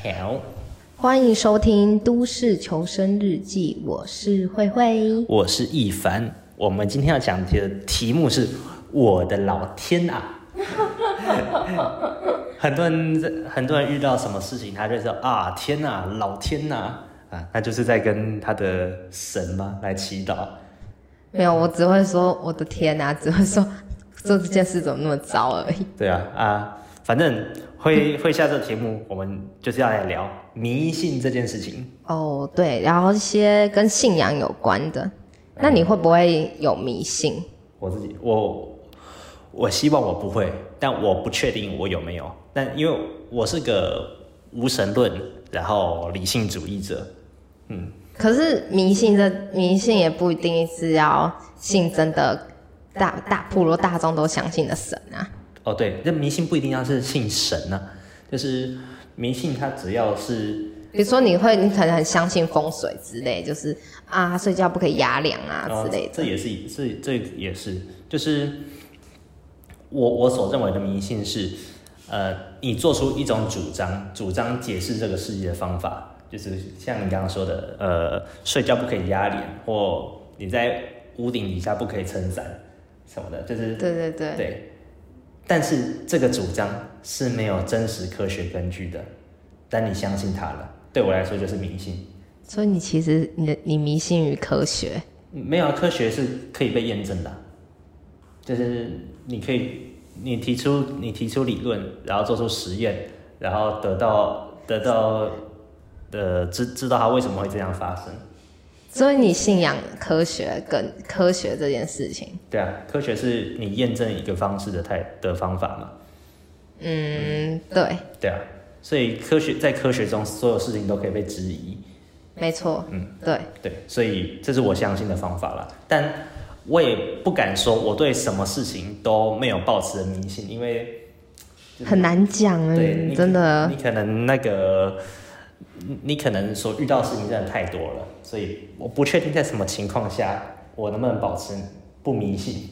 好，欢迎收听《都市求生日记》，我是慧慧，我是易凡。我们今天要讲的题目是我的老天啊！很多人很多人遇到什么事情，他就说啊，天哪，老天呐啊，那就是在跟他的神吗来祈祷？没有，我只会说我的天啊，只会说做这件事怎么那么糟而已。对啊啊，反正。会会下这个题目，我们就是要来聊迷信这件事情。哦，对，然后一些跟信仰有关的，那你会不会有迷信？我自己，我我希望我不会，但我不确定我有没有。但因为我是个无神论，然后理性主义者，嗯。可是迷信这迷信也不一定是要信真的大大普罗大众都相信的神啊。哦，对，这迷信不一定要是信神呢、啊，就是迷信它只要是，比如说你会，你可能很相信风水之类，就是啊，睡觉不可以压梁啊之类的。这也是，这这也是，就是我我所认为的迷信是，呃，你做出一种主张，主张解释这个世界的方法，就是像你刚刚说的，呃，睡觉不可以压脸，或你在屋顶底下不可以撑伞什么的，就是对对对对。但是这个主张是没有真实科学根据的，但你相信它了，对我来说就是迷信。所以你其实你你迷信于科学？没有，科学是可以被验证的，就是你可以你提出你提出理论，然后做出实验，然后得到得到的知知道它为什么会这样发生。所以你信仰科学跟科学这件事情？对啊，科学是你验证一个方式的态的方法嘛。嗯，对。对啊，所以科学在科学中所有事情都可以被质疑。没错。嗯，对对，所以这是我相信的方法啦。但我也不敢说我对什么事情都没有抱持的迷信，因为很难讲。对，真的。你可能那个。你可能所遇到的事情真的太多了，所以我不确定在什么情况下我能不能保持不迷信。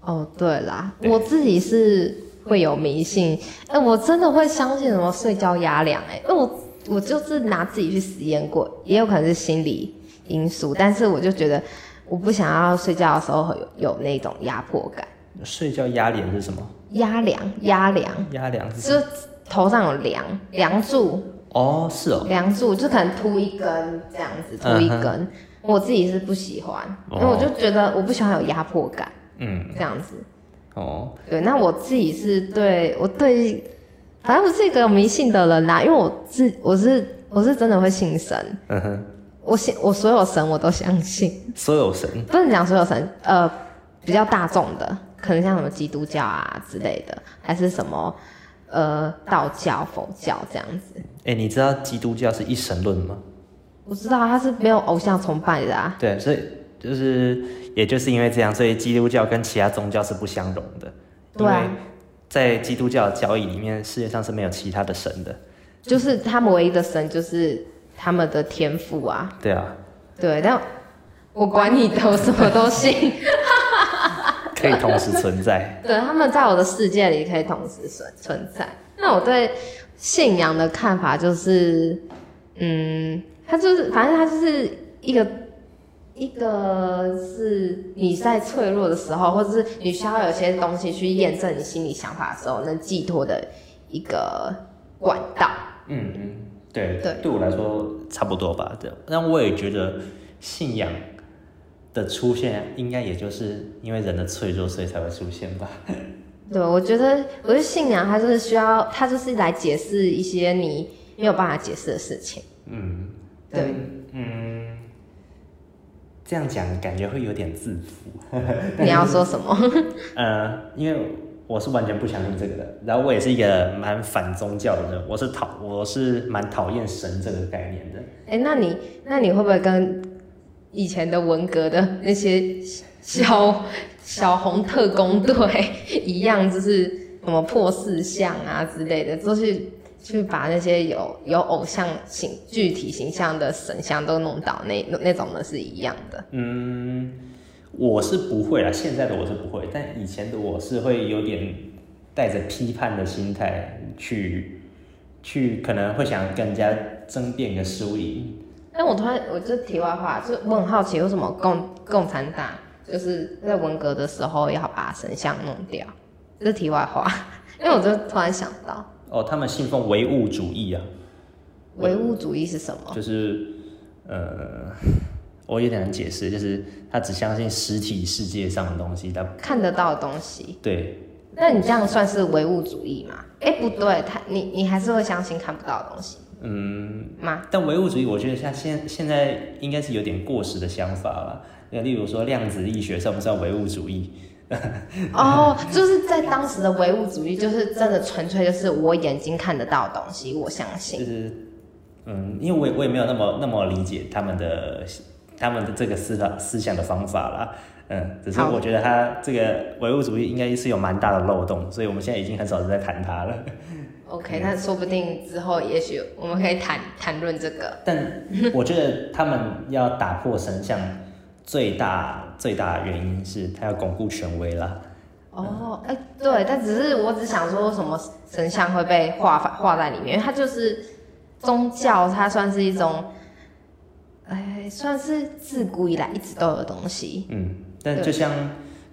哦，对啦，对我自己是会有迷信，哎、欸，我真的会相信什么睡觉压梁，哎，因为我我就是拿自己去实验过，也有可能是心理因素，但是我就觉得我不想要睡觉的时候有有那种压迫感。睡觉压梁是什么？压凉，压凉，压梁是就头上有梁，梁柱。哦，是哦，梁柱就可能秃一根这样子，秃一根，嗯、我自己是不喜欢，哦、因为我就觉得我不喜欢有压迫感，嗯，这样子，哦，对，那我自己是对我对，反正我是一个有迷信的人啦，因为我自我是我是真的会信神，嗯哼，我信我所有神我都相信，所有神？不能讲所有神，呃，比较大众的，可能像什么基督教啊之类的，还是什么。呃，道教、佛教这样子。哎、欸，你知道基督教是一神论吗？我知道，他是没有偶像崇拜的啊。对，所以就是，也就是因为这样，所以基督教跟其他宗教是不相容的。对。因为在基督教的教义里面，世界上是没有其他的神的。就是他们唯一的神就是他们的天赋啊。对啊。对，但我管你的，我什么都信。可以同时存在，对，他们在我的世界里可以同时存存在。那我对信仰的看法就是，嗯，它就是，反正它就是一个一个是你在脆弱的时候，或者是你需要有些东西去验证你心里想法的时候，能寄托的一个管道。嗯嗯，对对，对我来说差不多吧。对，那我也觉得信仰。的出现应该也就是因为人的脆弱，所以才会出现吧。对，我觉得，我觉得信仰它就是需要，它就是来解释一些你没有办法解释的事情。嗯，对，嗯，这样讲感觉会有点自负。你要说什么？呃，因为我是完全不相信这个的，然后我也是一个蛮反宗教的人，我是讨，我是蛮讨厌神这个概念的。哎、欸，那你，那你会不会跟？以前的文革的那些小小红特工队一样，就是什么破四相啊之类的，都是去把那些有有偶像形具体形象的神像都弄倒，那那种的是一样的。嗯，我是不会啦，现在的我是不会，但以前的我是会有点带着批判的心态去去可能会想跟人家争辩个输赢。但我突然，我就题外话，就我很好奇，为什么共共产党就是在文革的时候要把神像弄掉？这是题外话，因为我就突然想到，哦，他们信奉唯物主义啊。唯物主义是什么？就是呃，我有点难解释，就是他只相信实体世界上的东西，他看得到的东西。对。那你这样算是唯物主义吗？哎、欸，不对，他你你还是会相信看不到的东西。嗯。吗？但唯物主义，我觉得像现现在应该是有点过时的想法了。那例如说量子力学算不算唯物主义？哦，就是在当时的唯物主义，就是真的纯粹就是我眼睛看得到的东西，我相信。就是，嗯，因为我也我也没有那么那么理解他们的他们的这个思想思想的方法啦。嗯，只是我觉得他这个唯物主义应该是有蛮大的漏洞，所以我们现在已经很少在谈它了。OK，那说不定之后也许我们可以谈谈论这个。但 我觉得他们要打破神像最大最大的原因是他要巩固权威啦。哦，哎、欸，对，但只是我只想说，为什么神像会被画画在里面？因为它就是宗教，它算是一种，哎，算是自古以来一直都有的东西。嗯。但就像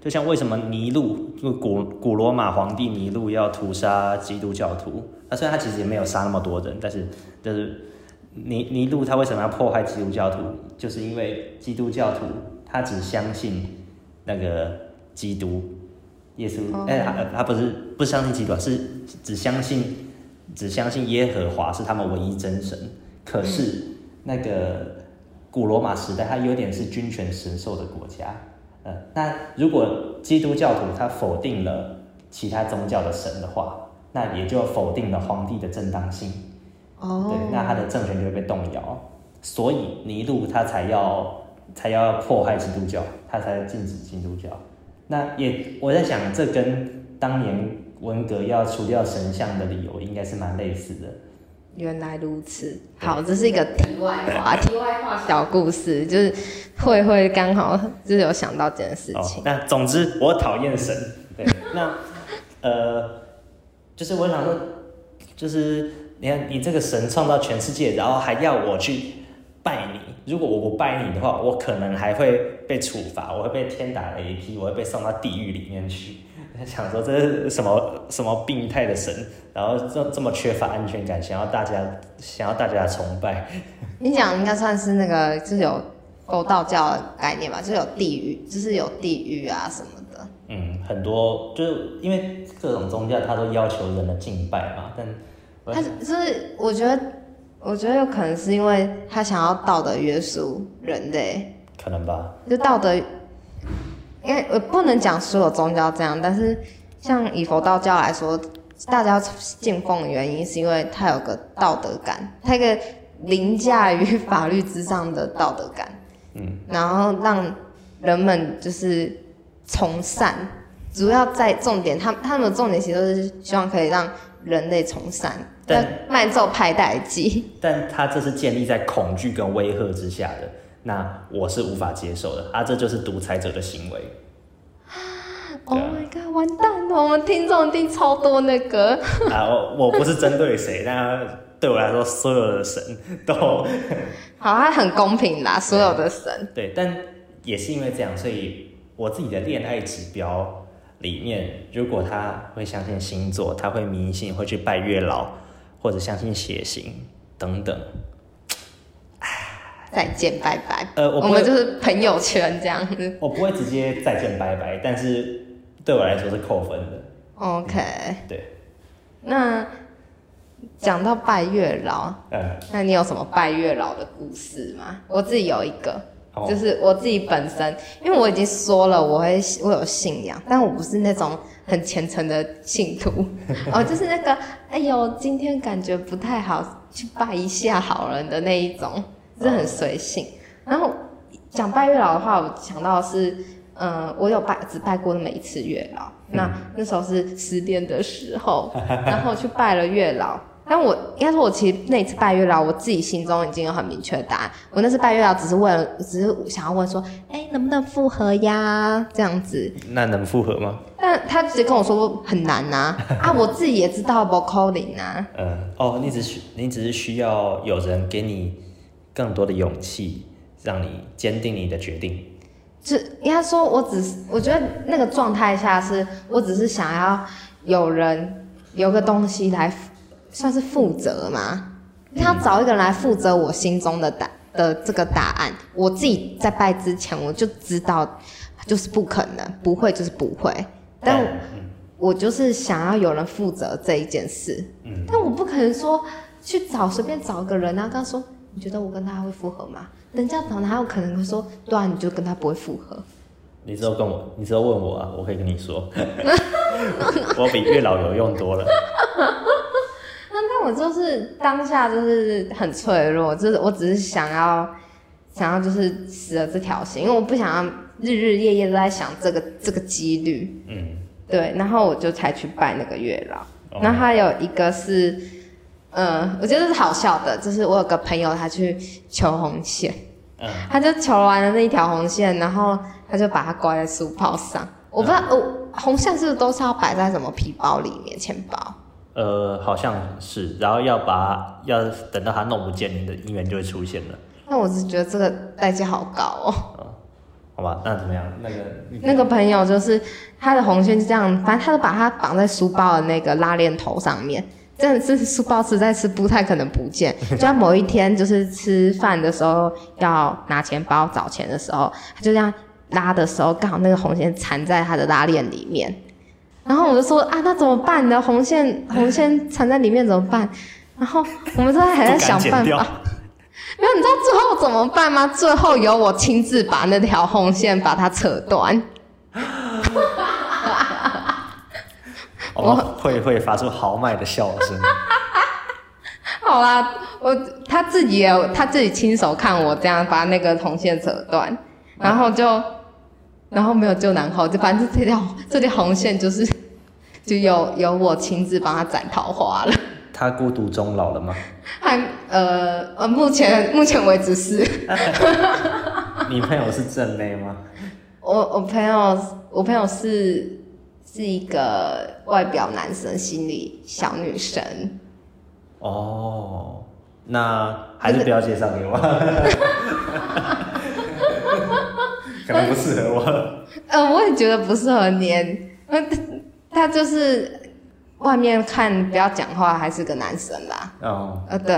就像为什么尼禄就古古罗马皇帝尼禄要屠杀基督教徒？那虽然他其实也没有杀那么多人，但是就是尼尼禄他为什么要迫害基督教徒？就是因为基督教徒他只相信那个基督耶稣，哎、oh. 欸，他他不是不相信基督，是只相信只相信耶和华是他们唯一真神。可是那个古罗马时代，他有点是君权神授的国家。呃，那如果基督教徒他否定了其他宗教的神的话，那也就否定了皇帝的正当性。哦，对，那他的政权就会被动摇。所以尼禄他才要才要迫害基督教，他才禁止基督教。那也我在想，这跟当年文革要除掉神像的理由应该是蛮类似的。原来如此，好，这是一个题外话，题外话小故事，就是慧慧刚好就是有想到这件事情。哦、那总之，我讨厌神。对，那呃，就是我想说，就是你看，你这个神创造全世界，然后还要我去拜你。如果我不拜你的话，我可能还会被处罚，我会被天打雷劈，我会被送到地狱里面去。想说这是什么什么病态的神，然后这这么缺乏安全感，想要大家想要大家崇拜。你讲应该算是那个，就是有佛道教的概念吧，就是有地狱，就是有地狱啊什么的。嗯，很多就是因为各种宗教，它都要求人的敬拜嘛，但他就是我觉得，我觉得有可能是因为他想要道德约束人类，可能吧，就道德。因为我不能讲所有宗教这样，但是像以佛道教来说，大家信奉的原因是因为它有个道德感，它一个凌驾于法律之上的道德感，嗯，然后让人们就是从善，主要在重点，他他们的重点其实都是希望可以让人类从善，但慢奏派代机，但他这是建立在恐惧跟威吓之下的。那我是无法接受的啊！这就是独裁者的行为。Oh my god！完蛋了，我们听众一定超多那个。啊，我我不是针对谁，但对我来说，所有的神都 好，他很公平啦，所有的神。对，但也是因为这样，所以我自己的恋爱指标里面，如果他会相信星座，他会迷信，会去拜月老，或者相信血型等等。再见，拜拜。呃，我，我们就是朋友圈这样子。我不会直接再见，拜拜，但是对我来说是扣分的。OK。对。那讲到拜月老，嗯，那你有什么拜月老的故事吗？我自己有一个，哦、就是我自己本身，因为我已经说了，我会我有信仰，但我不是那种很虔诚的信徒。哦，就是那个，哎呦，今天感觉不太好，去拜一下好人的那一种。是很随性，然后讲拜月老的话，我想到的是，嗯、呃，我有拜，只拜过那么一次月老。嗯、那那时候是失恋的时候，然后去拜了月老。但我应该说，我其实那次拜月老，我自己心中已经有很明确的答案。我那次拜月老，只是为了，只是想要问说，哎、欸，能不能复合呀？这样子。那能复合吗？但他直接跟我说很难呐，啊，啊，我自己也知道不可能啊。嗯，哦，你只需你只是需要有人给你更多的勇气，让你坚定你的决定。就应该说，我只是我觉得那个状态下是，我只是想要有人有个东西来算是负责嘛，他找一个人来负责我心中的答的这个答案。我自己在拜之前我就知道，就是不可能，不会就是不会。但我就是想要有人负责这一件事。嗯，但我不可能说去找随便找个人啊，跟他说，你觉得我跟他会复合吗？人家找哪有可能会说，对啊，你就跟他不会复合。你之后跟我，你之后问我啊，我可以跟你说，我比月老有用多了。那那我就是当下就是很脆弱，就是我只是想要想要就是死了这条心，因为我不想要日日夜夜都在想这个这个几率。嗯，对，然后我就才去拜那个月老。哦、然后还有一个是。嗯，我觉得是好笑的，就是我有个朋友，他去求红线，嗯，他就求完了那一条红线，然后他就把它挂在书包上。我不知道，哦、嗯，红线是不是都是要摆在什么皮包里面？钱包？呃，好像是，然后要把要等到他弄不见，你的姻缘就会出现了。那我是觉得这个代价好高哦。嗯，好吧，那怎么样？那个那个朋友就是他的红线就这样，反正他就把它绑在书包的那个拉链头上面。真的是书包实在是不太可能不见，就在某一天就是吃饭的时候要拿钱包找钱的时候，他就这样拉的时候，刚好那个红线缠在他的拉链里面，然后我就说啊，那怎么办呢？红线 红线缠在里面怎么办？然后我们现在还在想办法，没有，你知道最后怎么办吗？最后由我亲自把那条红线把它扯断。我会会发出豪迈的笑声。好啦，我他自己也他自己亲手看我这样把那个红线扯断，然后就然后没有救然后，就反正这条这条红线就是就有有我亲自帮他斩桃花了。他孤独终老了吗？还呃呃，目前目前为止是。你朋友是正妹吗？我我朋友我朋友是。是一个外表男生，心里小女生。哦，那还是不要介绍给我，可能不适合我。呃，我也觉得不适合你。他就是外面看不要讲话，还是个男生啦。哦，呃，对，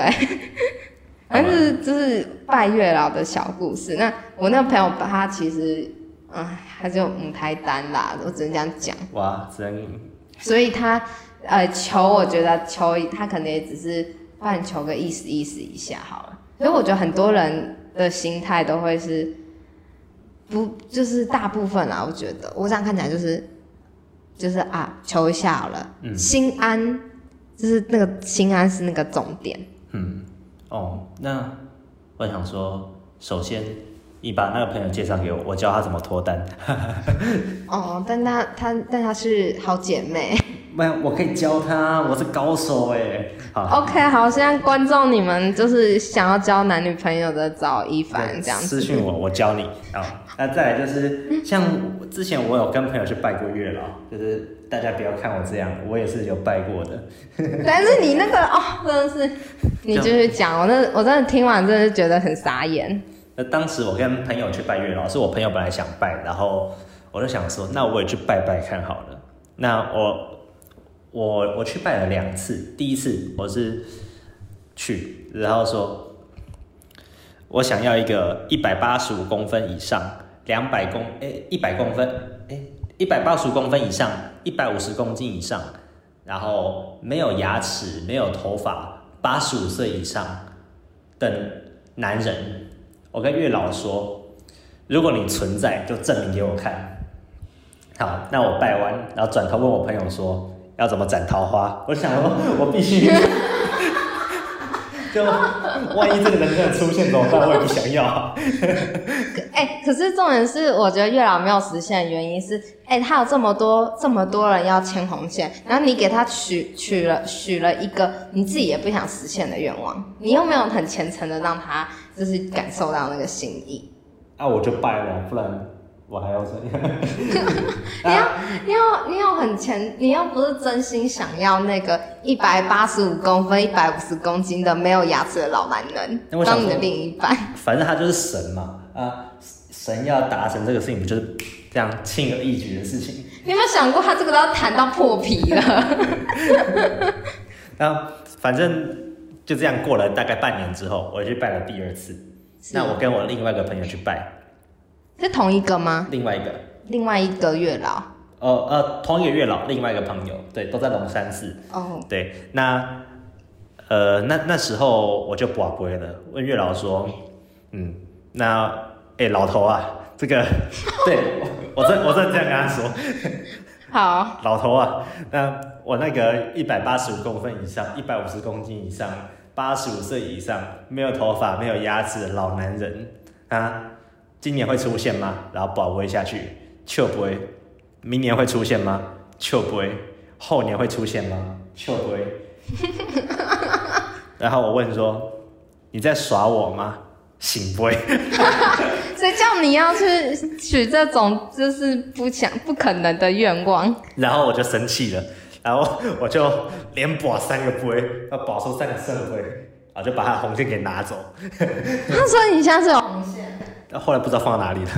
反正 是就是拜月老的小故事。那我那个朋友，他其实。嗯，他就母胎单啦，我只能这样讲。哇，真。所以他呃求，我觉得求他可能也只是帮你求个意思意思一下好了。所以我觉得很多人的心态都会是不，就是大部分啦，我觉得我这样看起来就是就是啊求一下好了，嗯，心安，就是那个心安是那个重点。嗯，哦，那我想说，首先。你把那个朋友介绍给我，我教他怎么脱单。哦，但他他但他是好姐妹。没有，我可以教他，我是高手哎。好。OK，好，现在观众你们就是想要交男女朋友的，找一凡这样子。私信我，我教你啊。那再来就是，像之前我有跟朋友去拜过月老，就是大家不要看我这样，我也是有拜过的。但是你那个哦，真的是，你继续讲，我那我真的听完真的是觉得很傻眼。当时我跟朋友去拜月老，是我朋友本来想拜，然后我就想说，那我也去拜拜看好了。那我我我去拜了两次，第一次我是去，然后说我想要一个一百八十五公分以上，两百公诶一百公分诶一百八十五公分以上，一百五十公斤以上，然后没有牙齿，没有头发，八十五岁以上的男人。我跟月老说，如果你存在，就证明给我看。好，那我拜完，然后转头问我朋友说，要怎么斩桃花？我想说，我必须，就万一这个人真的出现怎么办？我也不想要。哎、可是重点是，我觉得月老没有实现的原因是，哎、他有这么多这么多人要牵红线，然后你给他许许了许了一个你自己也不想实现的愿望，你又没有很虔诚的让他。就是感受到那个心意，啊，我就拜了，不然我还要这样。你要你要你要很前，你又不是真心想要那个一百八十五公分、一百五十公斤的没有牙齿的老男人当你的另一半。反正他就是神嘛，啊，神要达成这个事情，就是这样轻而易举的事情。你有没有想过，他这个都要谈到破皮了？然后反正就这样过了大概半年之后，我就去拜了第二次。那我跟我另外一个朋友去拜。是同一个吗？另外一个，另外一个月老。哦呃，同一个月老，另外一个朋友，对，都在龙山寺。哦。对，那呃那那时候我就跋杯了，问月老说，嗯，那哎、欸、老头啊，这个，对我这我这这样跟他说。好。老头啊，那我那个一百八十五公分以上，一百五十公斤以上，八十五岁以上，没有头发，没有牙齿的老男人啊。今年会出现吗？然后保不会下去，就不会。明年会出现吗？就不会。后年会出现吗？就不会。然后我问说：“你在耍我吗？”醒不会。你要去许这种就是不想不可能的愿望？然后我就生气了，然后我就连保三个杯，要保出三个圣杯，啊，就把他红线给拿走。他说：“你现在是有红线。”后来不知道放到哪里了。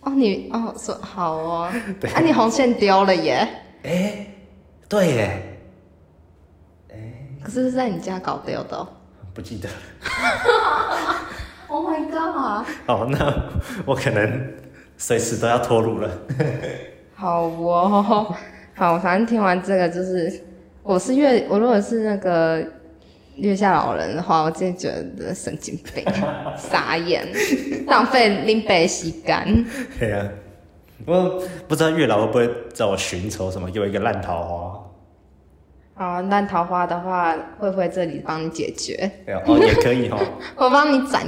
哦，你哦说好哦，对啊，你红线丢了耶。哎、欸，对耶。哎、欸，可是是在你家搞丢的。哦不记得。Oh my god！哦，那我可能随时都要脱乳了。好哦，好，反正听完这个就是，我是月，我如果是那个。月下老人的话，我真的觉得神经病，傻眼，浪费林北洗干。对啊，我不知道月老会不会找我寻仇什么，给我一个烂桃花。好，烂桃花的话，会不会这里帮你解决？哦，也可以哦。我帮你斩。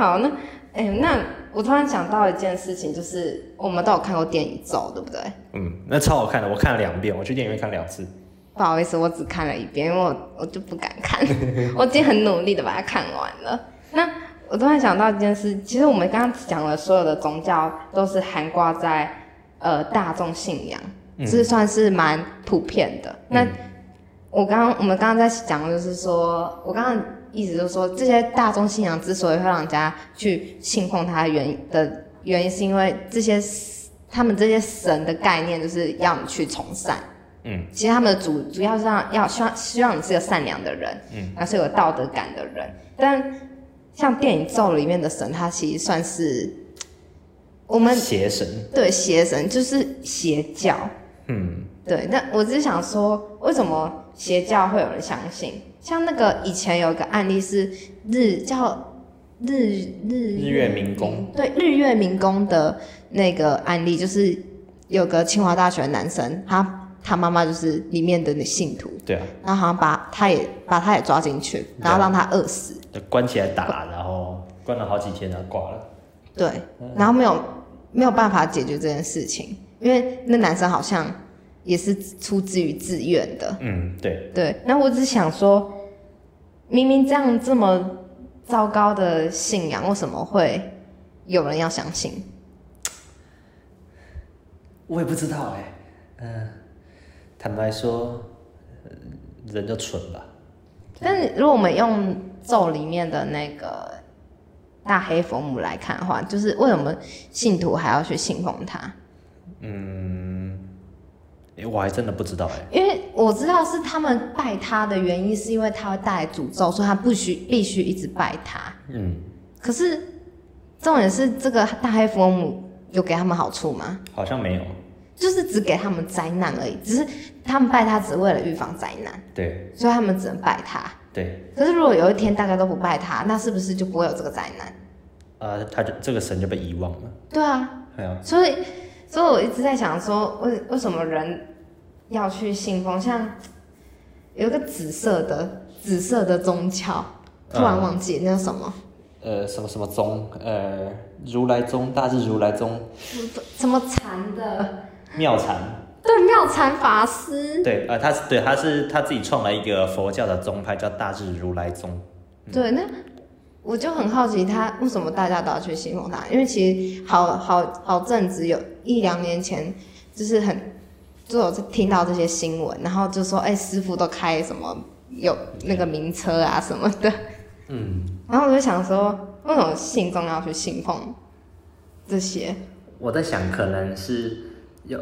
好，那哎、欸，那我突然想到一件事情，就是我们都有看过电影咒，对不对？嗯，那超好看的，我看了两遍，我去电影院看两次。不好意思，我只看了一遍，因为我我就不敢看，我已经很努力的把它看完了。那我突然想到一件事，其实我们刚刚讲的所有的宗教都是含挂在呃大众信仰，这、嗯、是算是蛮普遍的。那、嗯、我刚刚我们刚刚在讲的就是说，我刚刚意思就是说，这些大众信仰之所以会让人家去信奉它的原因的原因，是因为这些他们这些神的概念就是要你去从善。嗯，其实他们的主主要是让要希望希望你是个善良的人，嗯，而是有道德感的人。但像电影咒里面的神，他其实算是我们邪神，对邪神就是邪教，嗯，对。那我只是想说，为什么邪教会有人相信？像那个以前有一个案例是日叫日日日月民工，对日月民工的那个案例，就是有个清华大学的男生，他。他妈妈就是里面的那信徒，对啊，然后好像把他也把他也抓进去，然后让他饿死，就关起来打，然后关了好几天，然后挂了。对，然后没有没有办法解决这件事情，因为那男生好像也是出自于自愿的。嗯，对。对，那我只想说，明明这样这么糟糕的信仰，为什么会有人要相信？我也不知道哎、欸，嗯。坦白说，人就蠢吧。但是如果我们用咒里面的那个大黑佛母来看的话，就是为什么信徒还要去信奉他？嗯，我还真的不知道哎。因为我知道是他们拜他的原因，是因为他会带来诅咒，所以他不需必须一直拜他。嗯。可是重点是，这个大黑佛母有给他们好处吗？好像没有。就是只给他们灾难而已，只是他们拜他只为了预防灾难。对，所以他们只能拜他。对。可是如果有一天大家都不拜他，那是不是就不会有这个灾难？呃，他就这个神就被遗忘了。对啊。对啊。所以，所以我一直在想说，为为什么人要去信奉？像有一个紫色的紫色的宗教，突然忘记那叫什么？呃，什么什么宗？呃，如来宗，大智如来宗。什么禅的？妙禅，对，妙禅法师，对，呃，他是对，他是他自己创了一个佛教的宗派，叫大智如来宗。对，那我就很好奇，他为什么大家都要去信奉他？因为其实好好好阵子有一两年前，就是很就有听到这些新闻，然后就说，哎、欸，师傅都开什么有那个名车啊什么的，嗯，然后我就想说，为什么信众要去信奉这些？我在想，可能是有。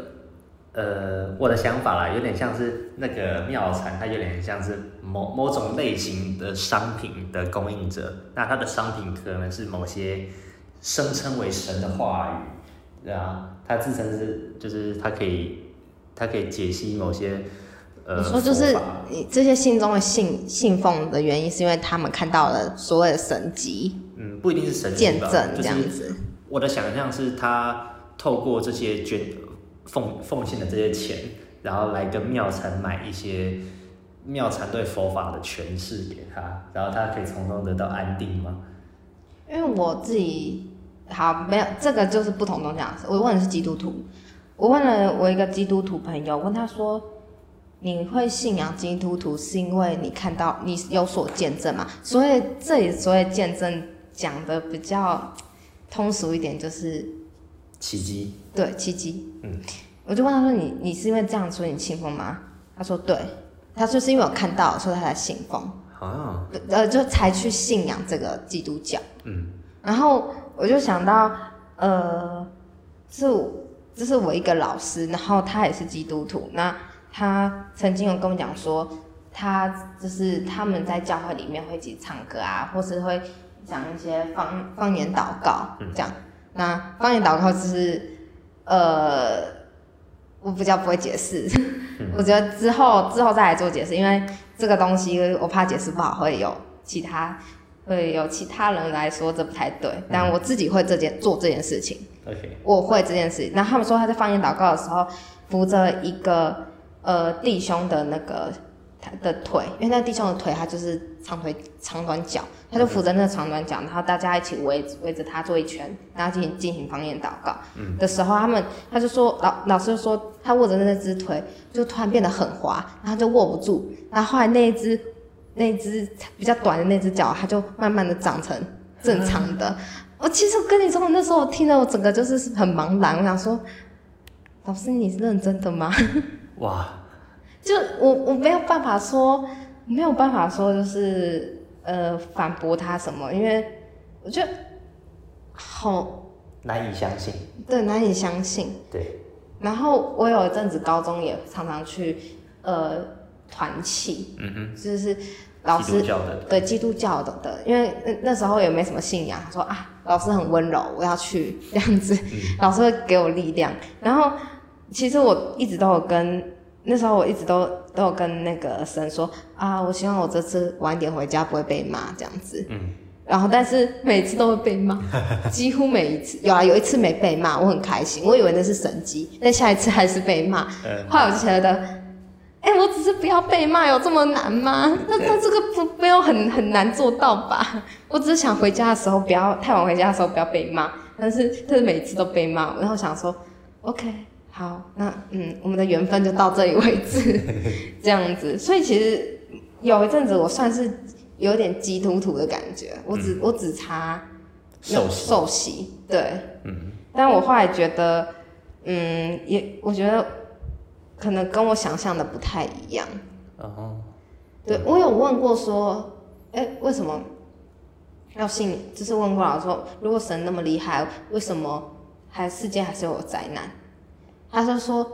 呃，我的想法啦，有点像是那个妙禅，它有点像是某某种类型的商品的供应者。那它的商品可能是某些声称为神的话语，对啊，它自称是就是它可以它可以解析某些呃。你说就是你这些信中的信信奉的原因，是因为他们看到了所谓的神迹？嗯，不一定是神迹见证这样子。我的想象是，他透过这些捐。奉奉献的这些钱，然后来跟庙禅买一些妙禅对佛法的诠释给他，然后他可以从中得到安定吗？因为我自己好没有这个就是不同东西。我问的是基督徒，我问了我一个基督徒朋友，问他说：“你会信仰基督徒是因为你看到你有所见证嘛？”所以这里所谓见证讲的比较通俗一点，就是。奇迹，对奇迹，嗯，我就问他说：“你你是因为这样所以你信奉吗？”他说：“对，他说是因为我看到，所以他才信奉，啊，呃，就才去信仰这个基督教，嗯，然后我就想到，呃，是这是我一个老师，然后他也是基督徒，那他曾经有跟我讲说，他就是他们在教会里面会一起唱歌啊，或是会讲一些方方言祷告，嗯，这样。那方言祷告就是，呃，我比较不会解释，嗯、我觉得之后之后再来做解释，因为这个东西我怕解释不好，会有其他会有其他人来说这不太对，嗯、但我自己会这件做这件事情.我会这件事情。然后他们说他在方言祷告的时候扶着一个呃弟兄的那个。他的腿，因为那弟兄的腿，他就是长腿长短脚，他就扶着那个长短脚，然后大家一起围围着他做一圈，然后进行进行方言祷告。嗯。的时候，他们他就说老老师就说他握着那只腿，就突然变得很滑，然后就握不住，然后后来那一只那只比较短的那只脚，它就慢慢的长成正常的。我其实跟你说，那时候我听了，我整个就是很茫然，我想说，老师你是认真的吗？哇。就我我没有办法说，没有办法说，就是呃反驳他什么，因为我觉得好难以相信。对，难以相信。对。然后我有一阵子高中也常常去呃团契，嗯哼，就是老师基督教的，对基督教的的，因为那那时候也没什么信仰，他说啊老师很温柔，我要去 这样子，嗯、老师会给我力量。然后其实我一直都有跟。那时候我一直都都有跟那个神说啊，我希望我这次晚点回家不会被骂这样子。嗯。然后，但是每次都会被骂，几乎每一次有啊，有一次没被骂，我很开心，我以为那是神迹，但下一次还是被骂。嗯。后来我就觉得，哎、欸，我只是不要被骂，有这么难吗？那那这个不没有很很难做到吧？我只是想回家的时候不要太晚回家的时候不要被骂，但是但是每次都被骂，然后想说，OK。好，那嗯，我们的缘分就到这里为止，这样子。所以其实有一阵子我算是有点鸡突突的感觉，我只、嗯、我只差受受洗，对，嗯。但我后来觉得，嗯，也我觉得可能跟我想象的不太一样。哦。对，我有问过说，哎、欸，为什么要信？就是问过老师说，如果神那么厉害，为什么还世界还是有灾难？他就说，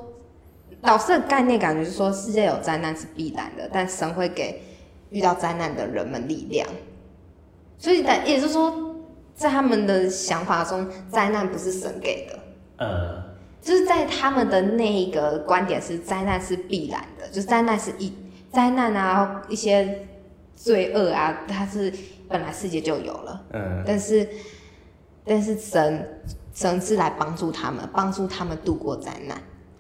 老师的概念感觉是说，世界有灾难是必然的，但神会给遇到灾难的人们力量。所以，也就是说，在他们的想法中，灾难不是神给的。呃，就是在他们的那一个观点是，灾难是必然的，就是灾难是一灾难啊，一些罪恶啊，它是本来世界就有了。嗯，但是，但是神。神是来帮助他们，帮助他们度过灾难。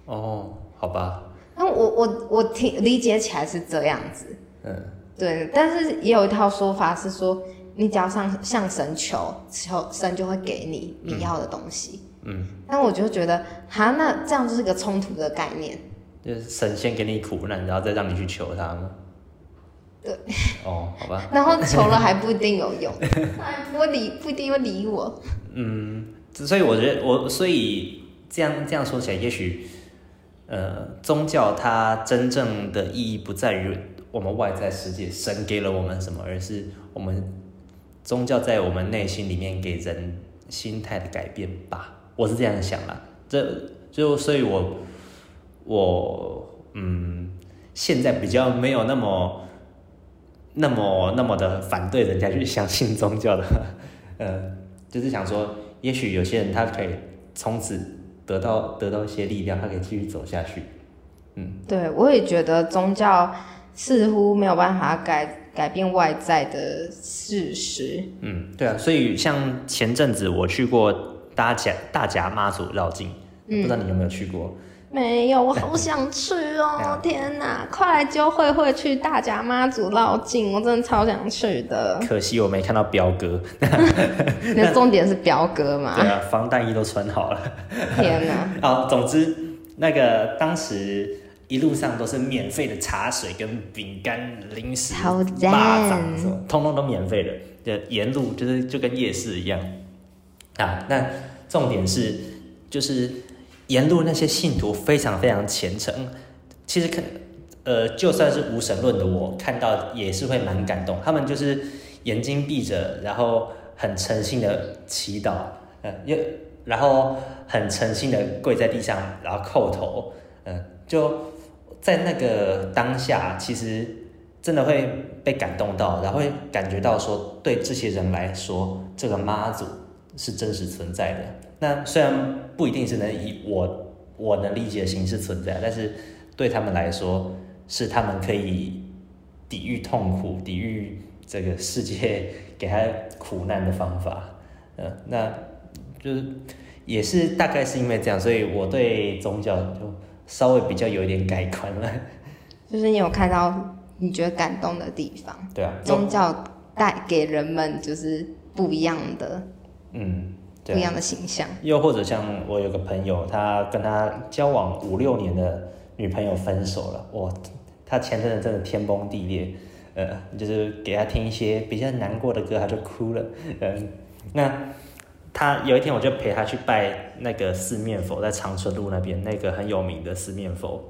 哦，好吧。那我我我听理解起来是这样子。嗯，对。但是也有一套说法是说，你只要向向神求，求神就会给你你要的东西。嗯。但我就觉得，哈，那这样就是个冲突的概念。就是神先给你苦难，然后再让你去求他吗？对。哦，好吧。然后求了还不一定有用，还不会理，不一定会理我。嗯，所以我觉得我，所以这样这样说起来，也许，呃，宗教它真正的意义不在于我们外在世界，神给了我们什么，而是我们宗教在我们内心里面给人心态的改变吧。我是这样想啦，这就所以我，我我嗯，现在比较没有那么那么那么的反对人家去相信宗教的，呃。就是想说，也许有些人他可以从此得到得到一些力量，他可以继续走下去。嗯，对，我也觉得宗教似乎没有办法改改变外在的事实。嗯，对啊，所以像前阵子我去过大甲大甲妈祖绕境，嗯，不知道你有没有去过？没有，我好想去哦！天哪，快来揪慧慧去大甲妈祖绕境，我真的超想去的。可惜我没看到彪哥。那重点是彪哥嘛？对啊，防弹衣都穿好了。天哪！好，总之那个当时一路上都是免费的茶水跟饼干、零食、好赞，蚂蚱，通通都免费的。就沿路就是就跟夜市一样啊。那重点是就是。沿路那些信徒非常非常虔诚，其实看，呃，就算是无神论的我看到也是会蛮感动。他们就是眼睛闭着，然后很诚心的祈祷，呃，又然后很诚心的跪在地上，然后叩头，嗯、呃，就在那个当下，其实真的会被感动到，然后会感觉到说，对这些人来说，这个妈祖是真实存在的。那虽然不一定是能以我我能理解的形式存在，但是对他们来说，是他们可以抵御痛苦、抵御这个世界给他苦难的方法。嗯，那就是也是大概是因为这样，所以我对宗教就稍微比较有一点改观了。就是你有看到你觉得感动的地方？对啊，宗教带给人们就是不一样的。嗯。不一样的形象，又或者像我有个朋友，他跟他交往五六年的女朋友分手了，哇，他前阵子真的天崩地裂，呃，就是给他听一些比较难过的歌，他就哭了，嗯，那他有一天我就陪他去拜那个四面佛，在长春路那边那个很有名的四面佛，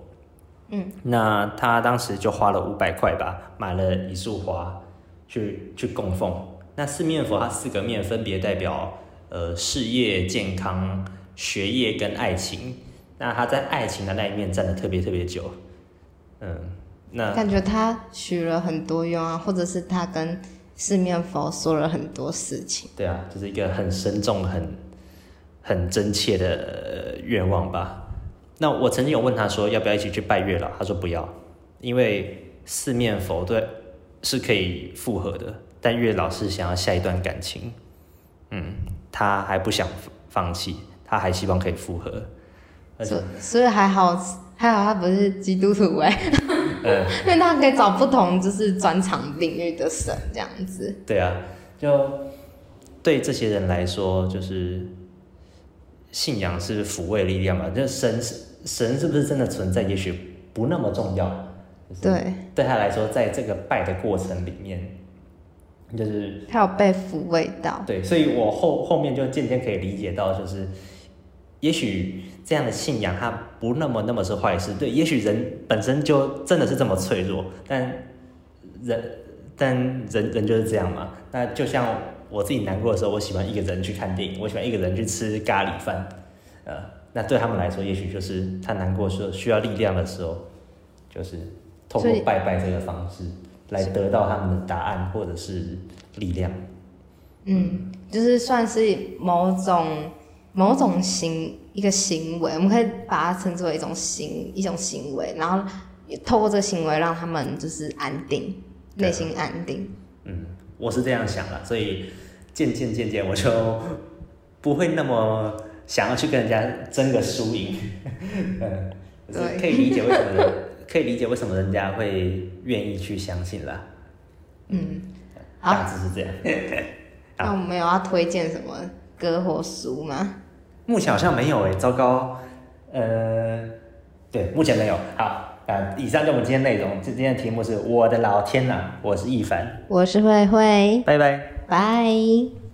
嗯，那他当时就花了五百块吧，买了一束花去去供奉，那四面佛它四个面分别代表。呃，事业、健康、学业跟爱情，那他在爱情的那一面站的特别特别久，嗯，那感觉他许了很多愿啊，或者是他跟四面佛说了很多事情。对啊，就是一个很深重、很很真切的愿望吧。那我曾经有问他说要不要一起去拜月老，他说不要，因为四面佛对是可以复合的，但月老是想要下一段感情，嗯。他还不想放弃，他还希望可以复合，所以所以还好还好他不是基督徒哎，嗯，因为他可以找不同就是专长领域的神这样子。对啊，就对这些人来说，就是信仰是抚慰力量嘛，就神神是不是真的存在，也许不那么重要。就是、对，对他来说，在这个拜的过程里面。就是他有被抚慰到，对，所以我后后面就渐渐可以理解到，就是也许这样的信仰它不那么那么是坏事，对，也许人本身就真的是这么脆弱，但人但人人就是这样嘛。那就像我自己难过的时候，我喜欢一个人去看电影，我喜欢一个人去吃咖喱饭，呃，那对他们来说，也许就是他难过的时候需要力量的时候，就是透过拜拜这个方式。来得到他们的答案或者是力量，嗯，就是算是某种某种行一个行为，我们可以把它称之为一种行一种行为，然后透过这个行为让他们就是安定，内心安定。嗯，我是这样想的，所以渐渐渐渐我就不会那么想要去跟人家争个输赢，嗯，对，可以理解为什么。可以理解为什么人家会愿意去相信啦。嗯，大致是这样。那我们有要推荐什么歌或书吗？目前好像没有诶、欸，糟糕。呃，对，目前没有。好，啊，以上就我们今天内容。今天的题目是我的老天呐，我是易凡，我是慧慧，拜拜，拜。